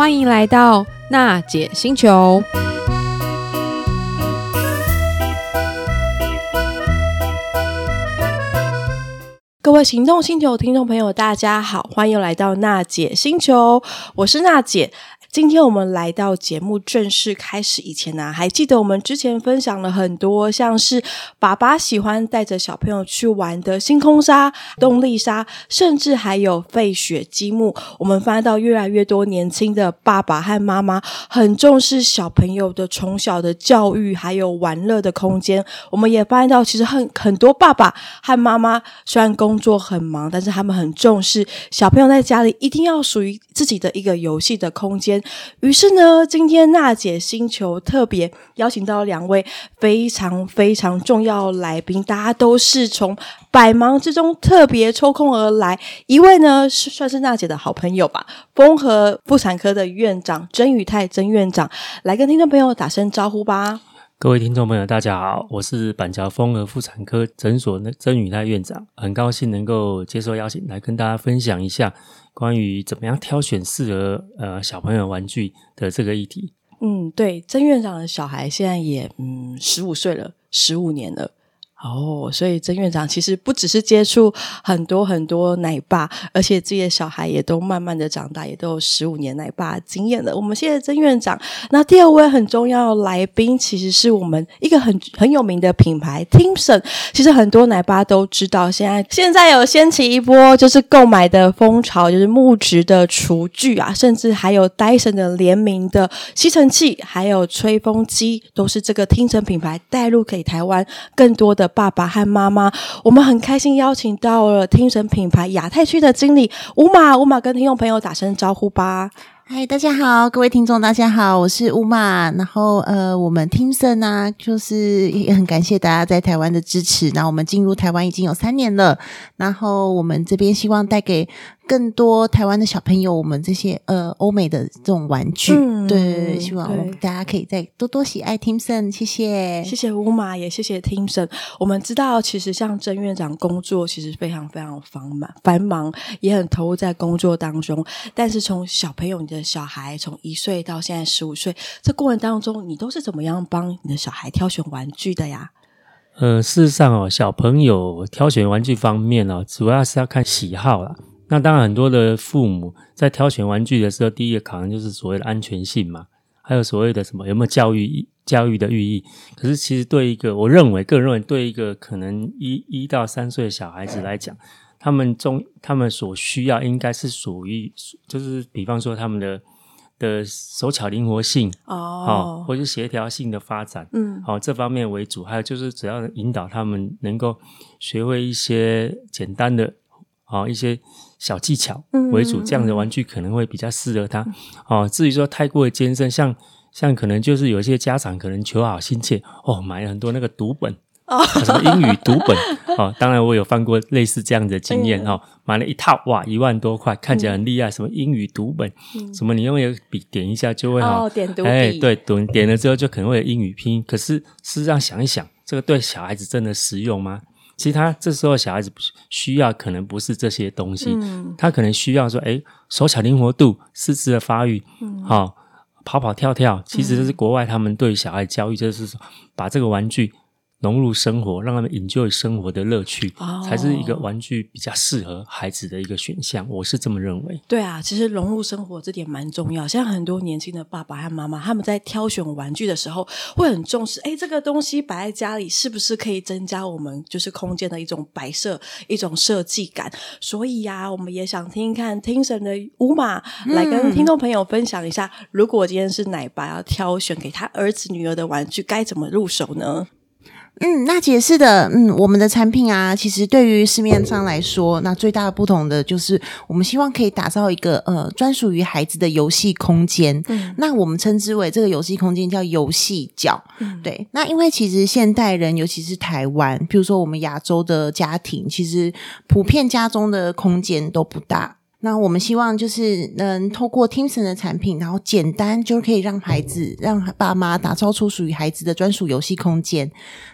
欢迎来到娜姐星球。各位行动星球听众朋友，大家好，欢迎来到娜姐星球，我是娜姐。今天我们来到节目正式开始以前呢、还记得我们之前分享了很多，像是爸爸喜欢带着小朋友去玩的星空沙、动力沙，甚至还有费雪积木。我们发现到越来越多年轻的爸爸和妈妈很重视小朋友的从小的教育，还有玩乐的空间。我们也发现到，其实很很多爸爸和妈妈虽然工作很忙，但是他们很重视小朋友在家里一定要属于自己的一个游戏的空间。于是呢，今天娜姐星球特别邀请到两位非常非常重要来宾，大家都是从百忙之中特别抽空而来。一位呢是算是娜姐的好朋友吧，丰和妇产科的院长曾宇泰曾院长，来跟听众朋友打声招呼吧。各位听众朋友，大家好，我是板桥丰和妇产科诊所的曾宇泰院长，很高兴能够接受邀请，来跟大家分享一下。关于怎么样挑选适合呃小朋友玩具的这个议题，嗯，对，曾院长的小孩现在也嗯十五岁了，十五年了。哦，所以曾院长其实不只是接触很多很多奶爸，而且自己的小孩也都慢慢的长大，也都有十五年奶爸经验了。我们谢谢曾院长。那第二位很重要的来宾，其实是我们一个很很有名的品牌 Timson。其实很多奶爸都知道，现在现在有掀起一波就是购买的风潮，就是木质的厨具啊，甚至还有 Dyson 的联名的吸尘器，还有吹风机，都是这个 Timson 品牌带入给台湾更多的。爸爸和妈妈，我们很开心邀请到了听神品牌亚太区的经理吴马。吴马跟听众朋友打声招呼吧。嗨，大家好，各位听众，大家好，我是乌玛。然后呃，我们听神呢，就是也很感谢大家在台湾的支持。然后我们进入台湾已经有三年了，然后我们这边希望带给。更多台湾的小朋友，我们这些呃欧美的这种玩具，嗯、对，希望大家可以再多多喜爱 Timson，谢谢，谢谢乌马，也谢谢 Timson。我们知道，其实像郑院长工作其实非常非常繁忙，繁忙也很投入在工作当中。但是从小朋友，你的小孩从一岁到现在十五岁，这过程当中，你都是怎么样帮你的小孩挑选玩具的呀？呃，事实上哦，小朋友挑选玩具方面哦，主要是要看喜好啦。那当然，很多的父母在挑选玩具的时候，第一个考量就是所谓的安全性嘛，还有所谓的什么有没有教育教育的寓意。可是，其实对一个我认为个人认为，对一个可能一一到三岁的小孩子来讲，他们中他们所需要应该是属于，就是比方说他们的的手巧灵活性哦，或者是协调性的发展，嗯，好这方面为主。还有就是只要引导他们能够学会一些简单的，好一些。小技巧为主，这样的玩具可能会比较适合他。哦，至于说太过于艰深，像像可能就是有些家长可能求好心切，哦，买了很多那个读本，哦，什么英语读本，哦，当然我有犯过类似这样的经验，哈，买了一套，哇，一万多块，看起来很厉害，什么英语读本，什么你用一个笔点一下就会好，哦，点读笔，哎，对，点点了之后就可能会有英语拼音，可是事实上想一想，这个对小孩子真的实用吗？其实他这时候小孩子需要可能不是这些东西，嗯、他可能需要说，哎，手巧灵活度、四肢的发育，嗯，好、哦，跑跑跳跳，其实这是国外他们对小孩教育，就是说把这个玩具。融入生活，让他们 enjoy 生活的乐趣，哦，才是一个玩具比较适合孩子的一个选项。我是这么认为。对啊，其实融入生活这点蛮重要。像很多年轻的爸爸和妈妈，他们在挑选玩具的时候，会很重视。哎，这个东西摆在家里，是不是可以增加我们就是空间的一种摆设、一种设计感？所以呀，啊，我们也想听一看 Timson 的乌马来跟听众朋友分享一下，嗯，如果今天是奶爸要挑选给他儿子、女儿的玩具，该怎么入手呢？嗯，那解释的，嗯，我们的产品啊，其实对于市面上来说，那最大的不同的就是，我们希望可以打造一个呃专属于孩子的游戏空间。嗯，那我们称之为这个游戏空间叫游戏角。嗯，对。那因为其实现代人，尤其是台湾，比如说我们亚洲的家庭，其实普遍家中的空间都不大。那我们希望就是能透过 Timson 的产品，然后简单就可以让孩子、让爸妈打造出属于孩子的专属游戏空间，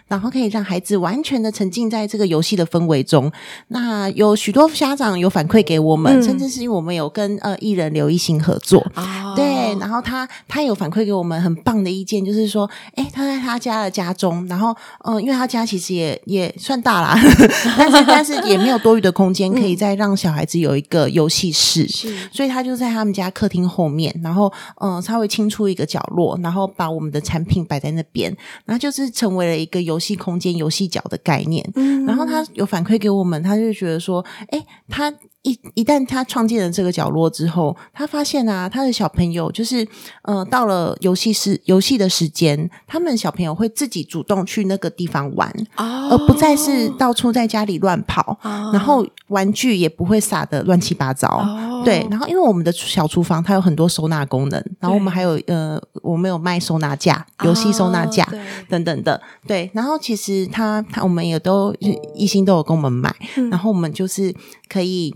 然后可以让孩子完全的沉浸在这个游戏的氛围中。那有许多家长有反馈给我们，嗯、甚至是因为我们有跟呃艺人刘一星合作，哦、对。然后他他有反馈给我们很棒的意见，就是说，哎，他在他家的家中，然后嗯、呃，因为他家其实也也算大啦，但是但是也没有多余的空间，可以再让小孩子有一个游戏室，是，所以他就在他们家客厅后面，然后嗯、呃，稍微清出一个角落，然后把我们的产品摆在那边，然后就是成为了一个游戏空间、游戏角的概念。嗯，然后他有反馈给我们，他就觉得说，哎，他。一一旦他创建了这个角落之后，他发现啊，他的小朋友就是，呃，到了游戏时游戏的时间，他们小朋友会自己主动去那个地方玩，哦、而不再是到处在家里乱跑，哦、然后玩具也不会撒的乱七八糟。哦、对，然后因为我们的小厨房它有很多收纳功能，然后我们还有呃，我们有卖收纳架、游戏收纳架、哦、等等的。对，然后其实他他我们也都一心都有跟我们买，嗯、然后我们就是可以。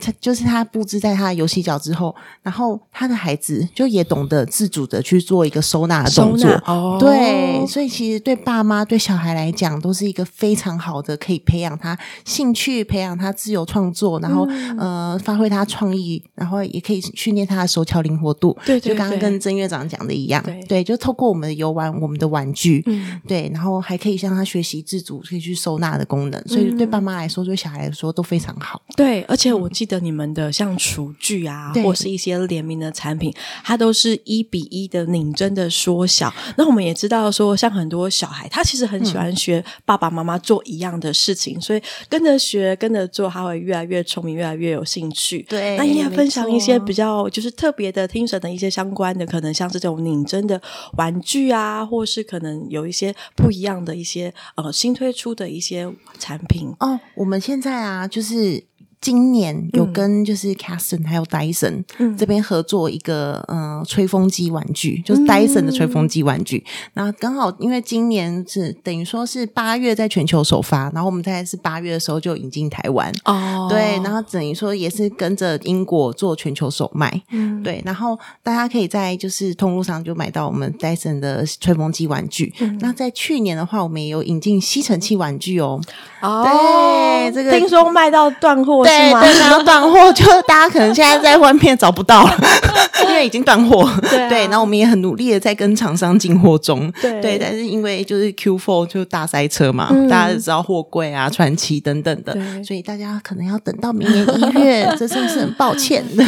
他就是他布置在他的游戏角之后，然后他的孩子就也懂得自主的去做一个收纳的动作。哦、对，所以其实对爸妈对小孩来讲都是一个非常好的，可以培养他兴趣、培养他自由创作，然后、嗯、呃发挥他创意，然后也可以训练他的手巧灵活度。对，对，对，就刚刚跟曾院长讲的一样，对，对，就透过我们的游玩、我们的玩具，嗯，对，然后还可以向他学习自主，可以去收纳的功能。所以对爸妈来说，对小孩来说都非常好。对，而且我。记得你们的像厨具啊，对或是一些联名的产品，它都是一比一的拧针的缩小。那我们也知道说，像很多小孩，他其实很喜欢学爸爸妈妈做一样的事情，嗯、所以跟着学、跟着做，他会越来越聪明，越来越有兴趣。对，那你也分享一些比较就是特别的听神的一些相关的，可能像是这种拧针的玩具啊，或是可能有一些不一样的一些呃新推出的一些产品哦。我们现在啊，就是。今年有跟就是 Caston 还有 Dyson 这边合作一个嗯、呃、吹风机玩具，就是 Dyson 的吹风机玩具。那刚好因为今年是等于说是八月在全球首发，然后我们在是八月的时候就引进台湾。哦，对，然后等于说也是跟着英国做全球首卖，嗯，对，然后大家可以在就是通路上就买到我们 Dyson 的吹风机玩具。嗯、那在去年的话，我们也有引进吸尘器玩具哦，哦，对，这个听说卖到断货。对对，然后 断货，就大家可能现在在外面找不到了，因为已经断货。对，啊、对，然后我们也很努力的在跟厂商进货中。对，对，但是因为就是 Q4 就大塞车嘛，嗯、大家都知道货柜啊、传奇等等的，对所以大家可能要等到明年一月，这真是很抱歉的。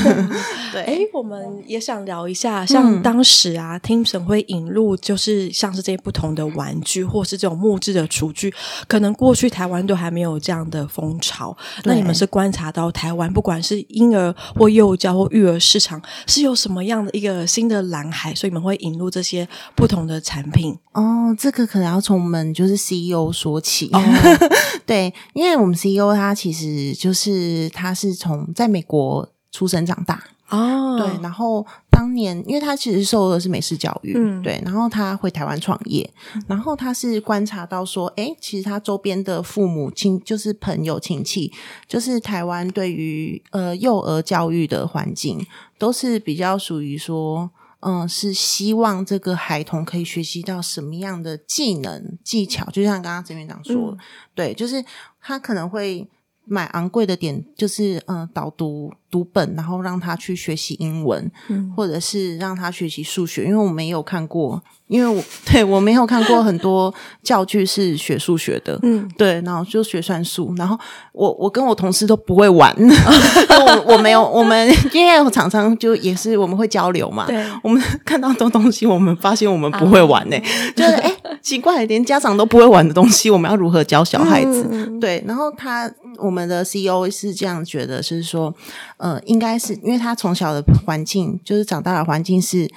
对，哎，我们也想聊一下，像当时啊，听神会引入，就是像是这些不同的玩具，或是这种木质的厨具，可能过去台湾都还没有这样的风潮。那你们是观察？到台湾，不管是婴儿或幼教或育儿市场，是有什么样的一个新的蓝海，所以你们会引入这些不同的产品哦。这个可能要从我们就是 CEO 说起，哦、对，因为我们 CEO 他其实就是他是从在美国出生长大。哦，对，然后当年因为他其实受的是美式教育，嗯，对，然后他回台湾创业，然后他是观察到说，诶，其实他周边的父母亲就是朋友亲戚，就是台湾对于呃幼儿教育的环境都是比较属于说，嗯、呃，是希望这个孩童可以学习到什么样的技能技巧，就像刚刚曾院长说，嗯、对，就是他可能会。买昂贵的点就是嗯、呃、导读读本，然后让他去学习英文，嗯、或者是让他学习数学，因为我没有看过，因为我 对我没有看过很多教具是学数学的，嗯，对，然后就学算术，然后我我跟我同事都不会玩，我 我没有，我们因为我常常就也是我们会交流嘛，对，我们看到这东西，我们发现我们不会玩呢、欸，啊、就是哎 奇怪，连家长都不会玩的东西，我们要如何教小孩子？嗯、对，然后他我。我们的 CEO 是这样觉得，是说，呃，应该是因为他从小的环境，就是长大的环境是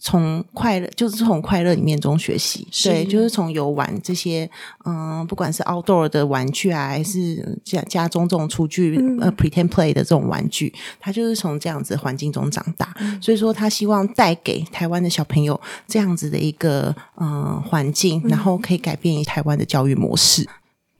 从快乐，就是从快乐里面中学习，是。对，就是从游玩这些，嗯、呃，不管是 outdoor 的玩具啊，还是家家中这种厨具，嗯、呃，pretend play 的这种玩具，他就是从这样子环境中长大，嗯、所以说他希望带给台湾的小朋友这样子的一个嗯环境，然后可以改变台湾的教育模式。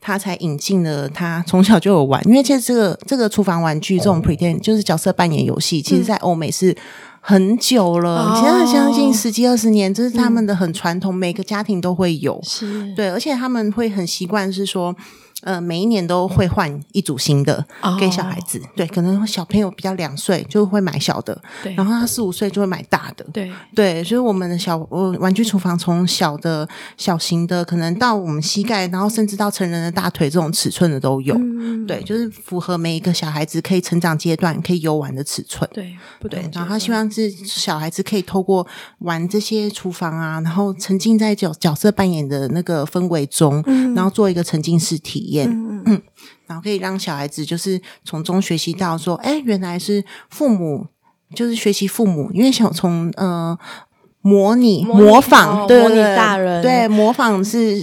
他才引进了，他从小就有玩，因为其实这个这个厨房玩具这种 pretend 就是角色扮演游戏，其实在欧美是很久了，现在相信十几二十年，这是他们的很传统，每个家庭都会有，是。对，而且他们会很习惯是说，呃，每一年都会换一组新的给小孩子。Oh. 对，可能小朋友比较两岁就会买小的，对，然后他四五岁就会买大的，对对。所以我们的小呃玩具厨房从小的小型的，可能到我们膝盖，然后甚至到成人的大腿这种尺寸的都有。嗯，对，就是符合每一个小孩子可以成长阶段可以游玩的尺寸。对，不对。然后他希望是小孩子可以透过玩这些厨房啊，然后沉浸在角角色扮演的那个氛围中，嗯，然后做一个沉浸式体验。嗯 嗯，然后可以让小孩子就是从中学习到说，哎，原来是父母就是学习父母，因为想从呃模拟模，模仿，对，模拟大人，对，模仿是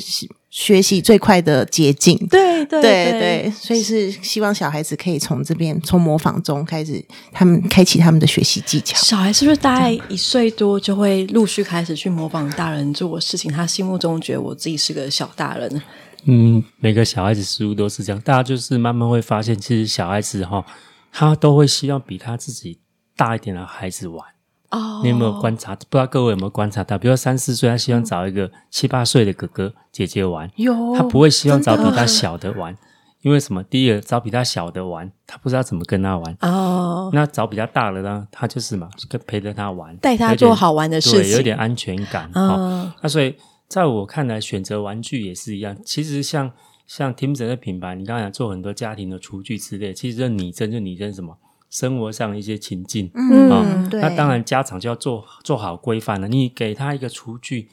学习最快的捷径，对对对，对对，所以是希望小孩子可以从这边从模仿中开始，他们开启他们的学习技巧。小孩是不是大概一岁多就会陆续开始去模仿大人做事情？他心目中觉得我自己是个小大人。嗯，每个小孩子似乎都是这样，大家就是慢慢会发现，其实小孩子哈，他都会希望比他自己大一点的孩子玩。哦，你有没有观察？不知道各位有没有观察到？比如说三四岁，他希望找一个七八岁的哥哥姐姐玩，有，他不会希望找比他小的玩，因为什么？第一个找比他小的玩，他不知道怎么跟他玩。哦，那找比较大的呢？他就是嘛，跟陪着他玩，带他做好玩的事情，对，有点安全感。哦，那所以。在我看来，选择玩具也是一样。其实像像 Timson 的品牌，你刚才做很多家庭的厨具之类，其实就拟真就拟真什么生活上一些情境。嗯，哦、对。那当然家长就要做做好规范了。你给他一个厨具，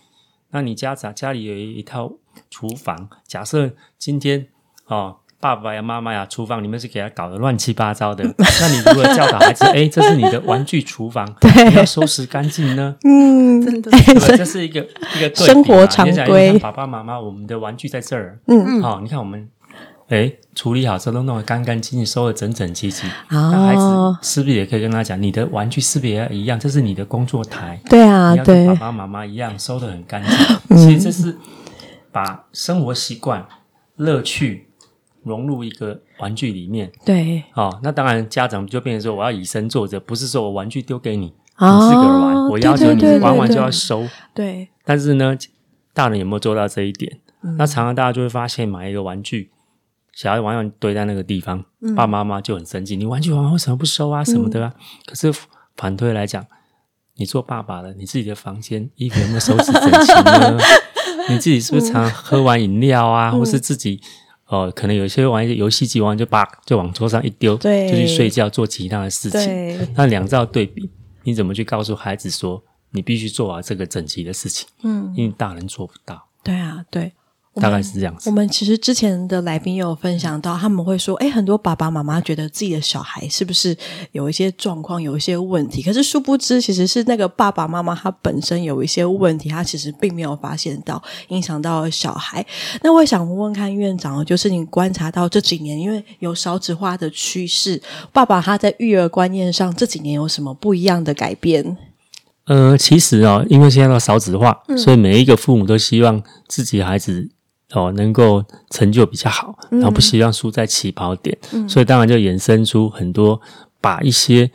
那你家长家里有一套厨房，假设今天哦。爸爸呀，妈妈呀，厨房里面是给他搞得乱七八糟的。那你如何教导孩子，哎，这是你的玩具厨房，你要收拾干净呢？嗯，真的，这是一个一个生活常规。爸爸妈妈，我们的玩具在这儿。嗯嗯，好，你看我们，哎，处理好之后都弄得干干净净，收的整整齐齐。那孩子是不是也可以跟他讲，你的玩具是不是也要一样？这是你的工作台。对啊，你要跟爸爸妈妈一样收的很干净。其实这是把生活习惯、乐趣。融入一个玩具里面，对，哦，那当然家长就变成说，我要以身作则，不是说我玩具丢给你，哦、你自个儿玩，我要求你玩完就要收，对，对，对，对。但是呢，大人有没有做到这一点？嗯、那常常大家就会发现，买一个玩具，小孩玩完堆在那个地方，嗯、爸爸妈妈就很生气，你玩具玩完为什么不收啊？什么的啊？嗯、可是反推来讲，你做爸爸的，你自己的房间衣服有没有收拾整齐呢？你自己是不是常喝完饮料啊，嗯、或是自己？哦，可能有些玩一些游戏机，玩就把就往桌上一丢，对就去睡觉做其他的事情。那两照对比，你怎么去告诉孩子说，你必须做好这个整齐的事情？嗯，因为大人做不到。对啊，对。大概是这样子。我们其实之前的来宾也有分享到，他们会说：“哎，很多爸爸妈妈觉得自己的小孩是不是有一些状况，有一些问题？可是殊不知，其实是那个爸爸妈妈他本身有一些问题，他其实并没有发现到，影响到小孩。那我也想问问看院长，就是你观察到这几年，因为有少子化的趋势，爸爸他在育儿观念上这几年有什么不一样的改变？呃，其实哦，因为现在都少子化，嗯、所以每一个父母都希望自己孩子。哦，能够成就比较好，然后不希望输在起跑点，嗯、所以当然就衍生出很多把一些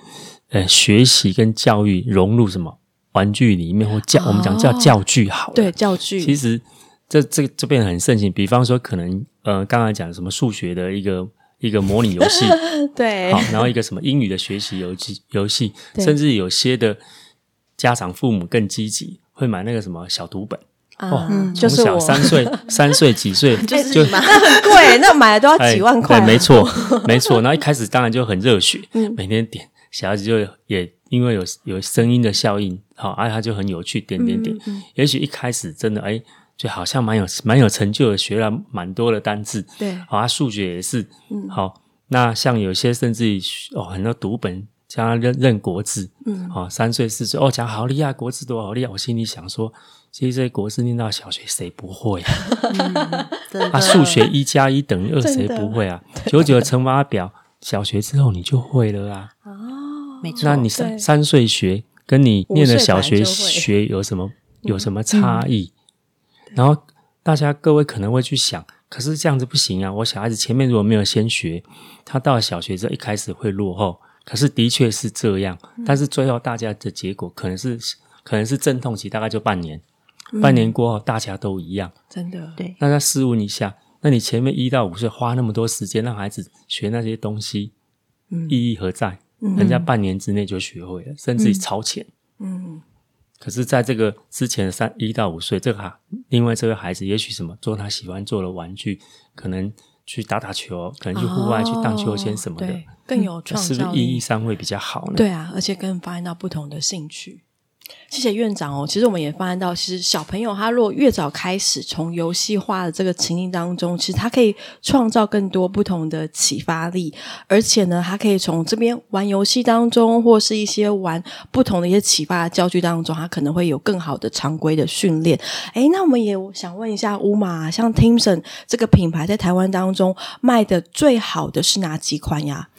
呃学习跟教育融入什么玩具里面或教，哦、我们讲叫教具好了，对教具，其实这这这变得很盛行。比方说，可能呃刚才讲什么数学的一个一个模拟游戏，对，好，然后一个什么英语的学习游戏游戏，甚至有些的家长父母更积极，会买那个什么小读本。哦，从小三岁、三岁几岁 就那很贵，那买了都要几万块。对，没错，没错。然后一开始当然就很热血，每天点，小孩子就也因为有有声音的效应，好，而且他就很有趣，点点点。也许一开始真的哎，就好像蛮有蛮有成就的，学了蛮多的单字。对，好，他数学也是，好。那像有些甚至于哦，很多读本教他认认国字，嗯，好，三岁四岁哦，讲好厉害，国字多好厉害。我心里想说。其实国字念到小学谁不会啊？嗯、啊，数学一加一等于二谁不会啊？九九的乘法表小学之后你就会了啊。哦，没错。那你三三岁学跟你念的小学学有什么有什么差异？嗯、然后大家各位可能会去想，可是这样子不行啊！我小孩子前面如果没有先学，他到了小学之后一开始会落后。可是的确是这样，但是最后大家的结果可能是可能是阵痛期，大概就半年。半年过后，大家都一样，真的对。那再试问一下，那你前面一到五岁花那么多时间让孩子学那些东西，嗯，意义何在？嗯，人家半年之内就学会了，甚至于超前。嗯，可是在这个之前的三一到五岁，这个哈，另外这个孩子也许什么做他喜欢做的玩具，可能去打打球，可能去户外去荡秋千什么的，更有创造，是不是意义上会比较好呢？对啊，而且更发现到不同的兴趣。谢谢院长哦。其实我们也发现到，其实小朋友他如果越早开始从游戏化的这个情境当中，其实他可以创造更多不同的启发力，而且呢，他可以从这边玩游戏当中，或是一些玩不同的一些启发的教具当中，他可能会有更好的常规的训练。诶，那我们也想问一下乌马，像 Timson 这个品牌在台湾当中卖的最好的是哪几款呀？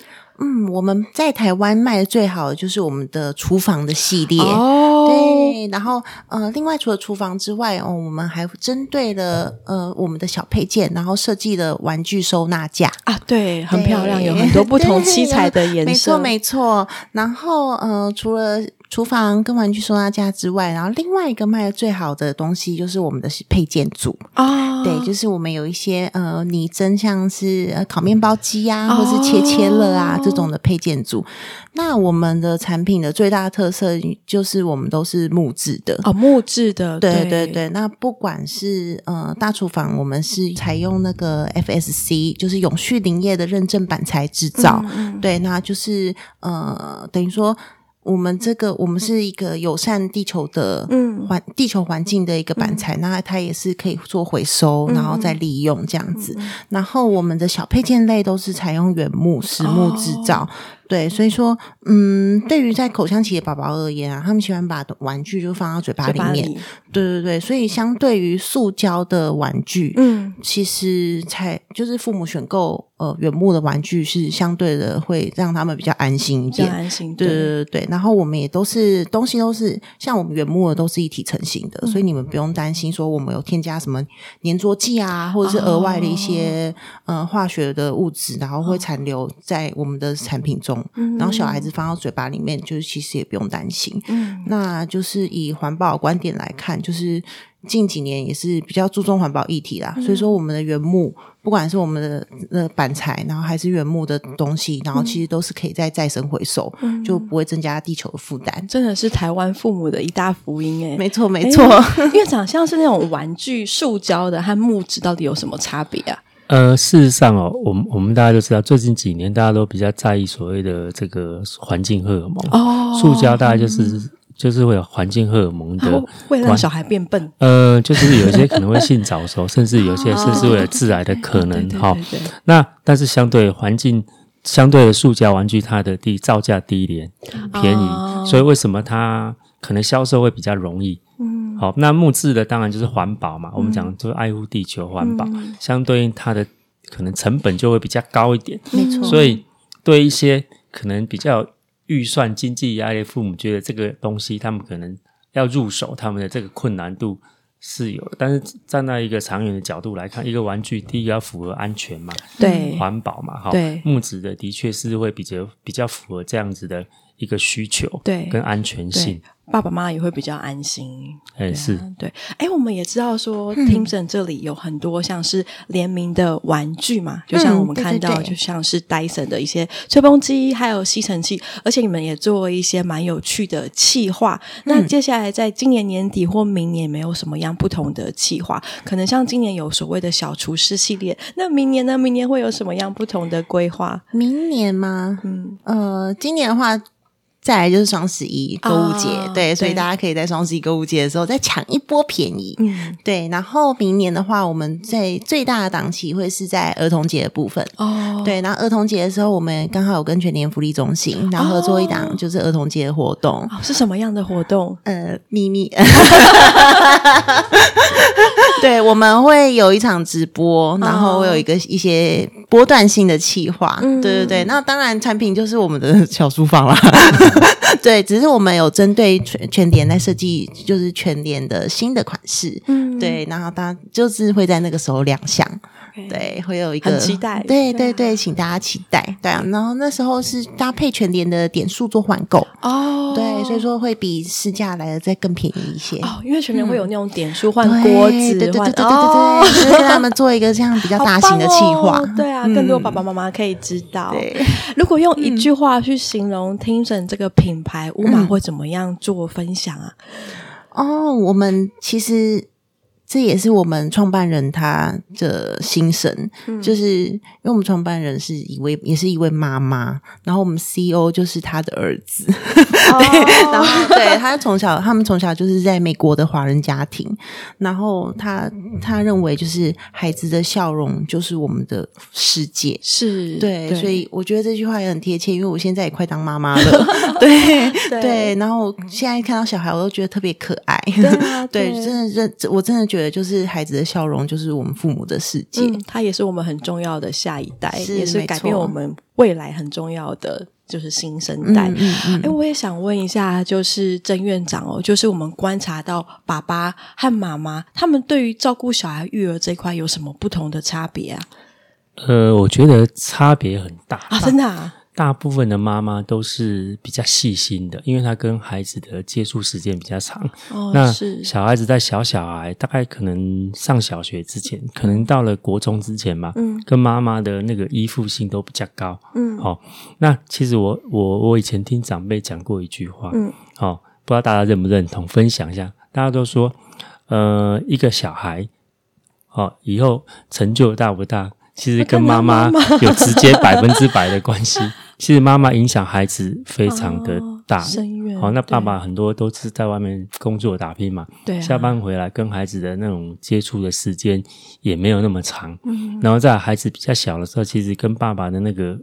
嗯，我们在台湾卖的最好的就是我们的厨房的系列哦，对，然后呃，另外除了厨房之外哦，我们还针对了呃我们的小配件，然后设计了玩具收纳架。啊，对，很漂亮，有很多不同七彩的 颜色，没错没错。然后呃，除了厨房跟玩具收纳架之外，然后另外一个卖的最好的东西就是我们的配件组啊，对，就是我们有一些呃拟真像是呃烤面包机啊，或是切切乐啊这种的配件组。那我们的产品的最大特色就是我们都是木质的哦，木质的，对对对，对。那不管是呃大厨房，我们是采用那个 FSC，就是永续林业的认证板材制造，嗯嗯对，那就是呃等于说。我们这个，我们是一个友善地球的环、嗯、地球环境的一个板材，嗯、那它也是可以做回收，然后再利用这样子。嗯、然后我们的小配件类都是采用原木、实木制造。哦。对，所以说，嗯，对于在口腔期的宝宝而言啊，他们喜欢把玩具就放到嘴巴里面。里。对对对，所以相对于塑胶的玩具，嗯，其实才就是父母选购呃原木的玩具是相对的会让他们比较安心一点。安心，对对对对。然后我们也都是东西都是像我们原木的都是一体成型的，嗯、所以你们不用担心说我们有添加什么粘着剂啊，或者是额外的一些、哦、呃化学的物质，然后会残留在我们的产品中。嗯，然后小孩子放到嘴巴里面，就是其实也不用担心。嗯，那就是以环保观点来看，就是近几年也是比较注重环保议题啦。嗯、所以说，我们的原木，不管是我们的呃板材，然后还是原木的东西，然后其实都是可以再再生回收，嗯、就不会增加地球的负担。真的是台湾父母的一大福音诶。没错没错。院 长，像是那种玩具塑胶的和木质到底有什么差别啊？呃，事实上哦，我们我们大家都知道，最近几年大家都比较在意所谓的这个环境荷尔蒙。哦，塑胶大概就是、嗯、就是会有环境荷尔蒙的，会让小孩变笨。呃，就是有一些可能会性早熟，甚至有些甚至会有致癌的可能。哈，那但是相对环境相对的塑胶玩具，它的低造价低廉便宜，哦、所以为什么它可能销售会比较容易？嗯，好，那木质的当然就是环保嘛。嗯、我们讲就是爱护地球、环保，嗯、相对应它的可能成本就会比较高一点。没错，所以对一些可能比较预算经济压力父母，觉得这个东西他们可能要入手，他们的这个困难度是有的。但是站在一个长远的角度来看，一个玩具第一个要符合安全嘛，对，环保嘛，哈，对，木质的的确是会比较比较符合这样子的一个需求，对，跟安全性。爸爸妈妈也会比较安心，哎是，对，哎，我们也知道说，Timson 这里有很多像是联名的玩具嘛，就像我们看到，就像是 Dyson 的一些吹风机，还有吸尘器，而且你们也做了一些蛮有趣的企划。那接下来在今年年底或明年，没有什么样不同的企划？可能像今年有所谓的小厨师系列，那明年呢？明年会有什么样不同的规划？明年吗？嗯，呃，今年的话。再来就是双十一购物节，哦、对，所以大家可以在双十一购物节的时候再抢一波便宜，嗯，对。然后明年的话，我们在最大的档期会是在儿童节的部分，哦，对。然后儿童节的时候，我们刚好有跟全年福利中心，然后合作一档就是儿童节的活动，哦、是什么样的活动？呃，秘密。对，我们会有一场直播，然后会有一个一些波段性的企划，嗯、对对对。那当然，产品就是我们的小书房啦。对，只是我们有针对全全联在设计，就是全联的新的款式，嗯，对，然后它就是会在那个时候亮相。对，会有一个很期待，对对对，请大家期待，对啊。然后那时候是搭配全联的点数做换购哦，对，所以说会比市价来的再更便宜一些哦，因为全联会有那种点数换锅子，对对对对对对，就是跟他们做一个这样比较大型的企划，对啊，更多爸爸妈妈可以知道。如果用一句话去形容 Teamson 这个品牌，乌马会怎么样做分享啊？哦，我们其实。这也是我们创办人他的心声，嗯、就是因为我们创办人是一位，也是一位妈妈，然后我们 CEO 就是他的儿子，哦、对，然后对他从小，他们从小就是在美国的华人家庭，然后他他认为就是孩子的笑容就是我们的世界，是对，对。所以我觉得这句话也很贴切，因为我现在也快当妈妈了，对对，对，然后现在看到小孩，我都觉得特别可爱，对，啊、对，对，真的认，我真的觉得。对，就是孩子的笑容，就是我们父母的世界。嗯，他也是我们很重要的下一代，是也是改变我们未来很重要的，就是新生代。哎、嗯嗯嗯，我也想问一下，就是曾院长哦，就是我们观察到爸爸和妈妈他们对于照顾小孩育儿这一块有什么不同的差别啊？呃，我觉得差别很大啊，真的啊。大部分的妈妈都是比较细心的，因为她跟孩子的接触时间比较长。哦，那小孩子在小小孩，大概可能上小学之前，可能到了国中之前嘛，嗯，跟妈妈的那个依附性都比较高。嗯，好、哦，那其实我我我以前听长辈讲过一句话，嗯，好、哦，不知道大家认不认同，分享一下。大家都说，呃，一个小孩，以后成就大不大？其实跟妈妈有直接百分之百的关系。其实妈妈影响孩子非常的大。好，那爸爸很多都是在外面工作打拼嘛。对。下班回来跟孩子的那种接触的时间也没有那么长。嗯。然后在孩子比较小的时候，其实跟爸爸的那个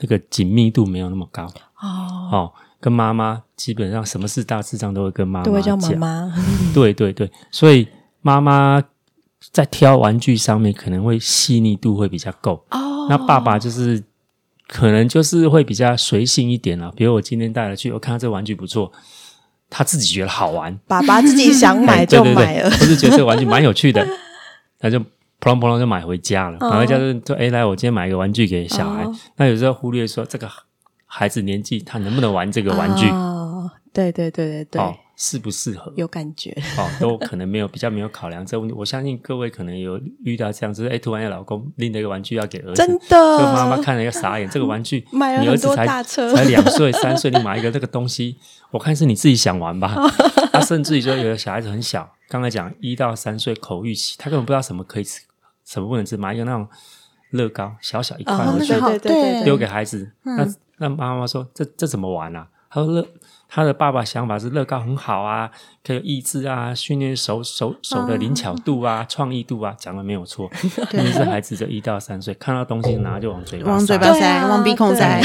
那个紧密度没有那么高。哦。好，跟妈妈基本上什么事大致上都会跟妈妈讲。都会叫妈妈。对对对，所以妈妈。在挑玩具上面可能会细腻度会比较够哦，那爸爸就是可能就是会比较随性一点了。比如我今天带了去，我看到这玩具不错，他自己觉得好玩，爸爸自己想买就买了，或是觉得这个玩具蛮有趣的，他就扑通扑通就买回家了。买回家就说：“哎，来，我今天买一个玩具给小孩。”那有时候忽略说这个孩子年纪他能不能玩这个玩具？哦，对对对对对。适不适合？有感觉 哦，都可能没有比较没有考量这个问题。我相信各位可能有遇到这样子，哎，突然有老公拎了一个玩具要给儿子，真的，这个妈妈看了一个傻眼。这个玩具，买了很多大车，你儿子才才两岁三岁，你买一个这个东西，我看是你自己想玩吧。他甚至于说，有的小孩子很小，刚才讲一到三岁口欲期，他根本不知道什么可以吃，什么不能吃，买一个那种乐高，小小一块回去，对对对，丢给孩子。那那妈妈说，这这怎么玩啊？他说乐。他的爸爸想法是乐高很好啊，可以有益智啊，训练手手手的灵巧度啊，创意度啊，讲的没有错。因为是孩子，就一到三岁，看到东西拿就往嘴巴往嘴巴塞，往鼻孔塞，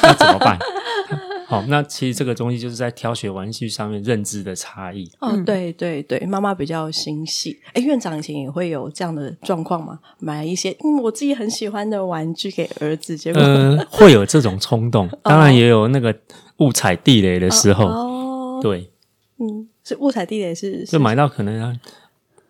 那怎么办？好，那其实这个东西就是在挑选玩具上面认知的差异。哦，对对对，妈妈比较心细。哎，院长以前也会有这样的状况吗？买一些嗯我自己很喜欢的玩具给儿子，结果嗯会有这种冲动，当然也有那个。误踩地雷的时候，哦、对，嗯，是误踩地雷是，就买到可能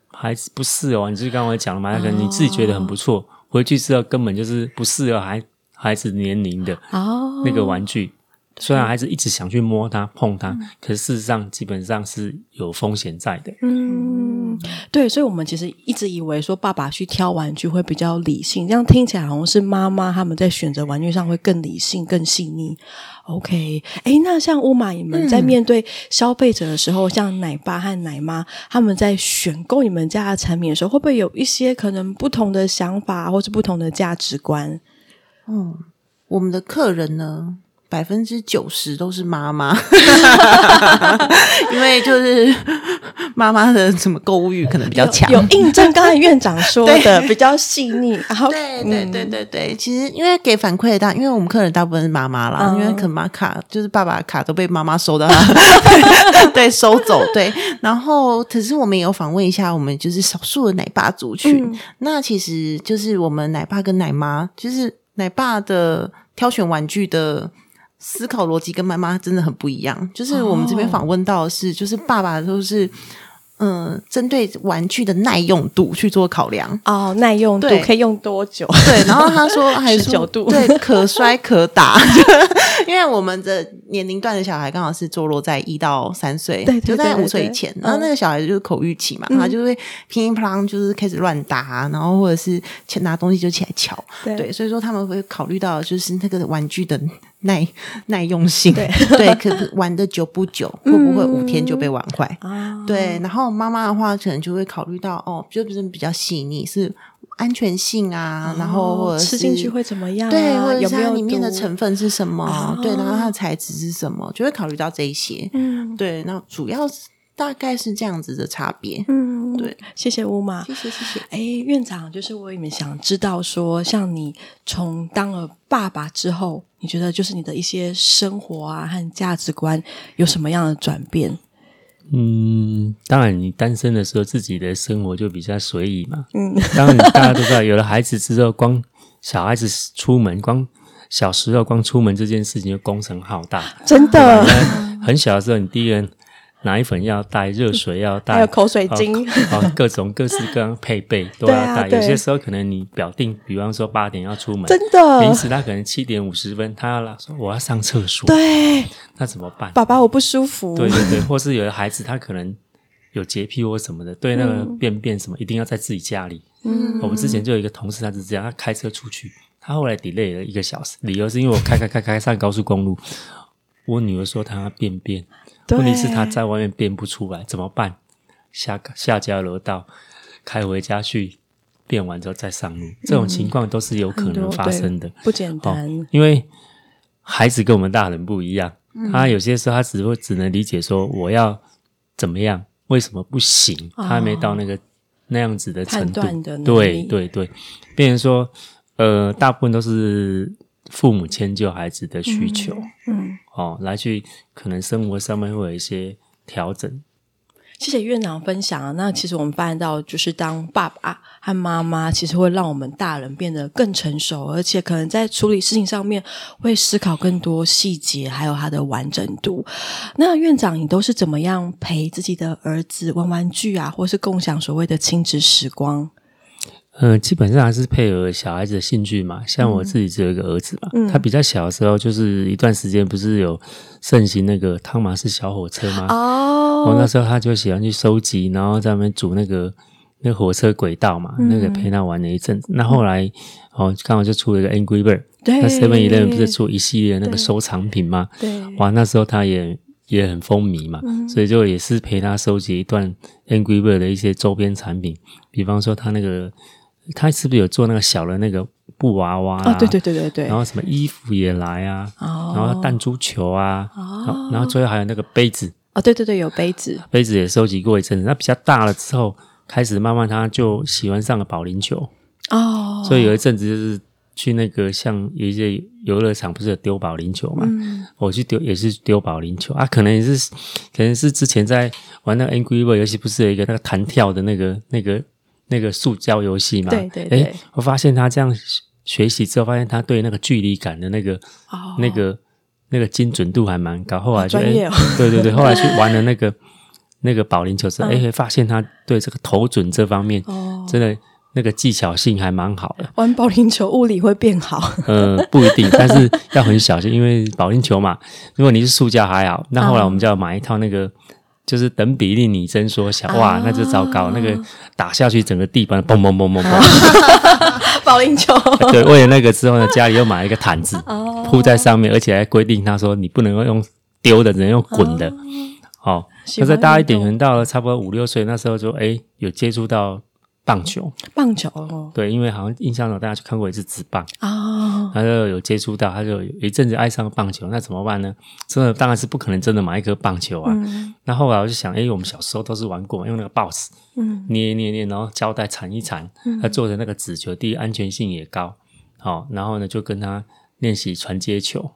孩子不适哦，你就是刚刚讲了，买到可能你自己觉得很不错，哦、回去之后根本就是不适合孩孩子年龄的哦那个玩具。哦、虽然孩子一直想去摸它、碰它，嗯、可是事实上基本上是有风险在的。嗯，对，所以我们其实一直以为说爸爸去挑玩具会比较理性，这样听起来好像是妈妈他们在选择玩具上会更理性、更细腻。OK，哎，那像乌玛你们在面对消费者的时候，嗯、像奶爸和奶妈他们在选购你们家的产品的时候，会不会有一些可能不同的想法，或是不同的价值观？嗯，我们的客人呢，百分之九十都是妈妈，因为就是妈妈的什么购物欲可能比较强，有印证刚才院长说的比较细腻。然后对对对对对，其实因为给反馈的大，因为我们客人大部分是妈妈啦，因为可能妈卡就是爸爸卡都被妈妈收到，对收走。对，然后可是我们也有访问一下，我们就是少数的奶爸族群。那其实就是我们奶爸跟奶妈，就是奶爸的挑选玩具的。思考逻辑跟妈妈真的很不一样。就是我们这边访问到的是，就是爸爸都是，嗯，针对玩具的耐用度去做考量。哦，耐用度可以用多久？对，然后他说 还是十九度，对，可摔可打。因为我们的年龄段的小孩刚好是坐落在一到三岁，对，就在五岁以前。然后那个小孩就是口欲期嘛，他就会乒乒乓乓就是开始乱打，然后或者是拿东西就起来敲。对，所以说他们会考虑到就是那个玩具的耐耐用性，对，可是玩的久不久，会不会五天就被玩坏？对，然后妈妈的话可能就会考虑到哦，就不是比较细腻是。安全性啊，然后或者吃进去会怎么样？对，或者里面的成分是什么？对，然后它的材质是什么？就会考虑到这一些。嗯，对，那主要大概是这样子的差别。嗯，对，谢谢乌马，谢谢谢谢。哎，院长，就是我也蛮想知道说，像你从当了爸爸之后，你觉得就是你的一些生活啊和价值观有什么样的转变？嗯，当然，你单身的时候，自己的生活就比较随意嘛。嗯，当然，大家都知道，有了孩子之后，光小孩子出门，光小时候光出门这件事情就工程浩大，真的。很小的时候，你第一个人。奶粉要带，热水要带，还有口水巾，哦，各种各式各样配备都要带。有些时候可能你表定，比方说八点要出门，真的，临时他可能七点五十分，他要来说我要上厕所，对，那怎么办？爸爸我不舒服，对对对，或是有的孩子他可能有洁癖或什么的，对那个便便什么一定要在自己家里。嗯，我们之前就有一个同事，他是这样，他开车出去，他后来 delay 了一个小时，理由是因为我开开开开上高速公路，我女儿说她要便便。问题是他在外面便不出来，怎么办？下下交流道，开回家去变完之后再上路，这种情况都是有可能发生的，不简单。哦，因为孩子跟我们大人不一样，他有些时候他只会只能理解说我要怎么样，为什么不行？他还没到那个那样子的程度。对对对，变成说，呃，大部分都是。父母迁就孩子的需求，嗯，嗯哦，来去可能生活上面会有一些调整。谢谢院长分享啊。那其实我们发现到，就是当爸爸和妈妈，其实会让我们大人变得更成熟，而且可能在处理事情上面会思考更多细节，还有它的完整度。那院长，你都是怎么样陪自己的儿子玩玩具啊，或是共享所谓的亲子时光？嗯，基本上还是配合小孩子的兴趣嘛。像我自己只有一个儿子嘛，嗯、他比较小的时候，就是一段时间不是有盛行那个汤马士小火车吗？哦，我那时候他就喜欢去收集，然后在那边组那个那个火车轨道嘛，嗯、那个陪他玩了一阵子。那后来哦，刚好就出了一个 Angry Bird，对，那 Seven Eleven 不是出一系列那个收藏品吗？对，哇，那时候他也也很风靡嘛，嗯、所以就也是陪他收集一段 Angry Bird 的一些周边产品，比方说他那个。他是不是有做那个小的那个布娃娃啊？哦，对对对对对。然后什么衣服也来啊，哦、然后弹珠球啊，哦、然后最后还有那个杯子。哦，对对对，有杯子。杯子也收集过一阵子。那比较大了之后，开始慢慢他就喜欢上了保龄球。哦。所以有一阵子就是去那个像有一些游乐场，不是有丢保龄球嘛？嗯。我去丢也是丢保龄球啊，可能也是可能是之前在玩那个 Angry Birds 游戏，不是有一个那个弹跳的那个那个。那个塑胶游戏嘛，对对对，诶，我发现他这样学习之后，发现他对那个距离感的那个、哦、那个、那个精准度还蛮高。后来就，诶、哦，对对对，后来去玩了那个那个保龄球之后，诶、嗯，发现他对这个投准这方面，哦，真的那个技巧性还蛮好的。玩保龄球物理会变好？呃，不一定，但是要很小心，因为保龄球嘛，如果你是塑胶还好，那后来我们就要买一套那个。就是等比例拟真缩小，哇，那就糟糕。那个打下去，整个地板砰砰砰砰砰。保龄球。对，为了那个之后呢，家里又买了一个毯子 铺在上面，而且还规定他说你不能够用丢的，只能用滚的。好，那再大一点，可能到了差不多五六岁，那时候就哎有接触到。棒球，棒球哦，对，因为好像印象中大家去看过一次纸棒。哦，他就有接触到，他就有一阵子爱上棒球，那怎么办呢？真的当然是不可能真的买一颗棒球啊。嗯、那后来我就想，哎，我们小时候都是玩过，用那个 box，嗯，捏捏捏，然后胶带缠一缠，他做的那个纸球，第一安全性也高，好、哦，然后呢就跟他练习传接球，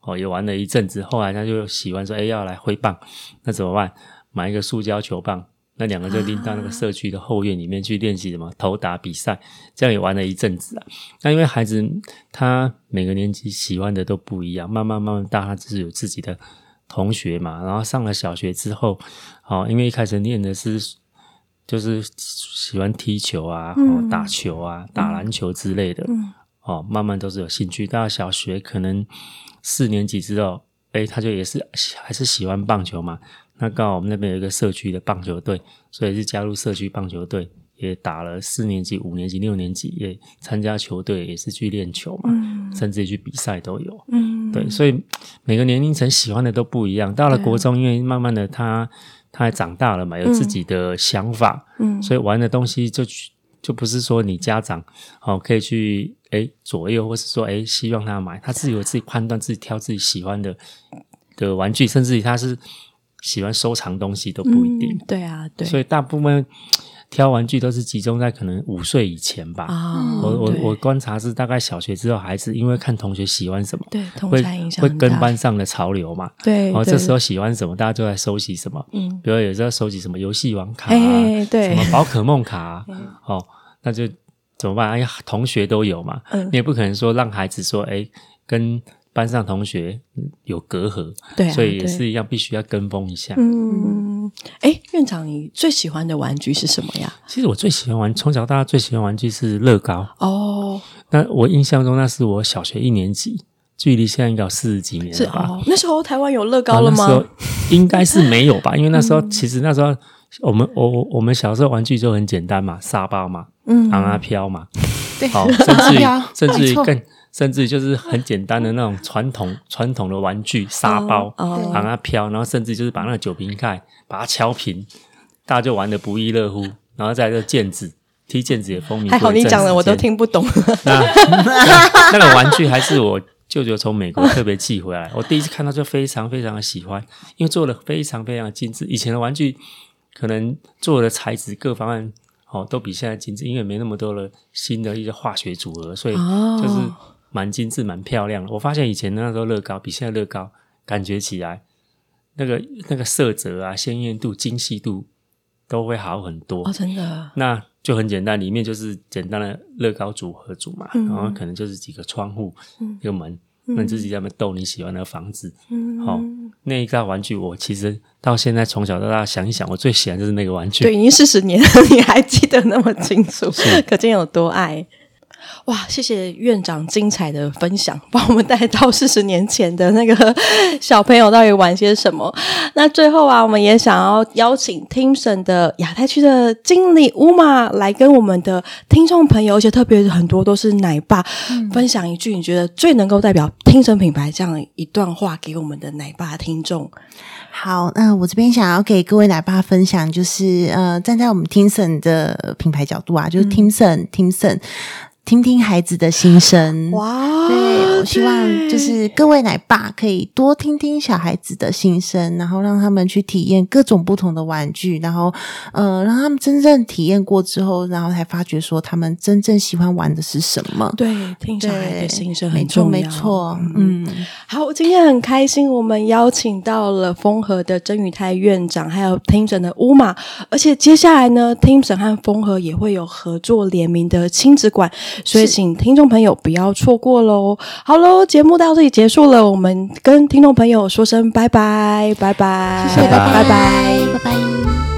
哦，也玩了一阵子，后来他就喜欢说，哎，要来挥棒，那怎么办？买一个塑胶球棒。那两个就拎到那个社区的后院里面去练习什么投打比赛，这样也玩了一阵子啊。那因为孩子他每个年纪喜欢的都不一样，慢慢慢慢大，他只是有自己的同学嘛，然后上了小学之后，哦，因为一开始练的是就是喜欢踢球啊，嗯、打球啊，打篮球之类的，嗯、哦，慢慢都是有兴趣。到小学可能四年级之后，哎，他就也是还是喜欢棒球嘛。那刚好我们那边有一个社区的棒球队，所以是加入社区棒球队，也打了四年级、五年级、六年级，也参加球队，也是去练球嘛，嗯、甚至于去比赛都有。嗯，对，所以每个年龄层喜欢的都不一样。到了国中，因为慢慢的他。他还长大了嘛，有自己的想法，嗯，所以玩的东西就就不是说你家长哦可以去诶左右，或是说诶希望他买，他自己有自己判断，自己挑自己喜欢的的玩具，甚至于他是喜欢收藏东西都不一定，嗯、对啊，对，所以大部分。挑玩具都是集中在可能五岁以前吧。哦、我我我观察是大概小学之后，孩子因为看同学喜欢什么，对，会会跟班上的潮流嘛。对，然后这时候喜欢什么，大家就在收集什么。嗯，比如有时候收集什么游戏王卡对，什么宝可梦卡啊，哦，那就怎么办？哎呀，同学都有嘛，嗯，你也不可能说让孩子说，哎，跟。班上同学有隔阂，对啊，所以也是一样，必须要跟风一下。嗯，哎，院长，你最喜欢的玩具是什么呀？其实我最喜欢玩，从小到大最喜欢玩具是乐高。哦，那我印象中那是我小学一年级，距离现在应该有四十几年了吧？哦，那时候台湾有乐高了吗？啊，那时候应该是没有吧？因为那时候其实那时候我们我我我们小时候玩具就很简单嘛，沙包嘛，嗯，昂啊飘嘛，对，好，甚至于 甚至于更。甚至就是很简单的那种传统 传统的玩具沙包，让它飘，然后甚至就是把那个酒瓶盖把它敲平，大家就玩的不亦乐乎。然后再个毽子，踢毽子也风靡。还好你讲的我都听不懂。那那个玩具还是我舅舅从美国特别寄回来，我第一次看到就非常非常的喜欢，因为做的非常非常的精致。以前的玩具可能做的材质各方面哦都比现在精致，因为没那么多的新的一些化学组合，所以就是。蛮精致，蛮漂亮的。我发现以前那时候乐高比现在乐高感觉起来，那个那个色泽啊、鲜艳度、精细度都会好很多。哦，真的。那就很简单，里面就是简单的乐高组合组嘛，嗯、然后可能就是几个窗户、嗯、一个门，那你自己在那边斗你喜欢的房子。嗯，好、哦，那一个玩具我其实到现在从小到大想一想，我最喜欢就是那个玩具。对，已经四十年了，你还记得那么清楚，可见有多爱。哇，谢谢院长精彩的分享，把我们带到四十年前的那个小朋友到底玩些什么。那最后啊，我们也想要邀请 Timson 的亚太区的经理乌玛来跟我们的听众朋友，而且特别很多都是奶爸，嗯、分享一句你觉得最能够代表 Timson 品牌这样一段话给我们的奶爸听众。好，那我这边想要给各位奶爸分享，就是呃，站在我们 Timson 的品牌角度啊，就是 Timson、嗯、Timson。听听孩子的心声，哇！对，我希望就是各位奶爸可以多听听小孩子的心声，然后让他们去体验各种不同的玩具，然后呃，让他们真正体验过之后，然后才发觉说他们真正喜欢玩的是什么。对，听小孩的心声很重要，没错，没错。嗯，好，今天很开心，我们邀请到了丰和的曾宇泰院长，还有 Timson 的乌马，而且接下来呢，Timson 和丰禾也会有合作联名的亲子馆。所以，请听众朋友不要错过喽！好喽，节目到这里结束了，我们跟听众朋友说声拜拜，拜拜，谢谢，拜拜，拜拜。拜拜。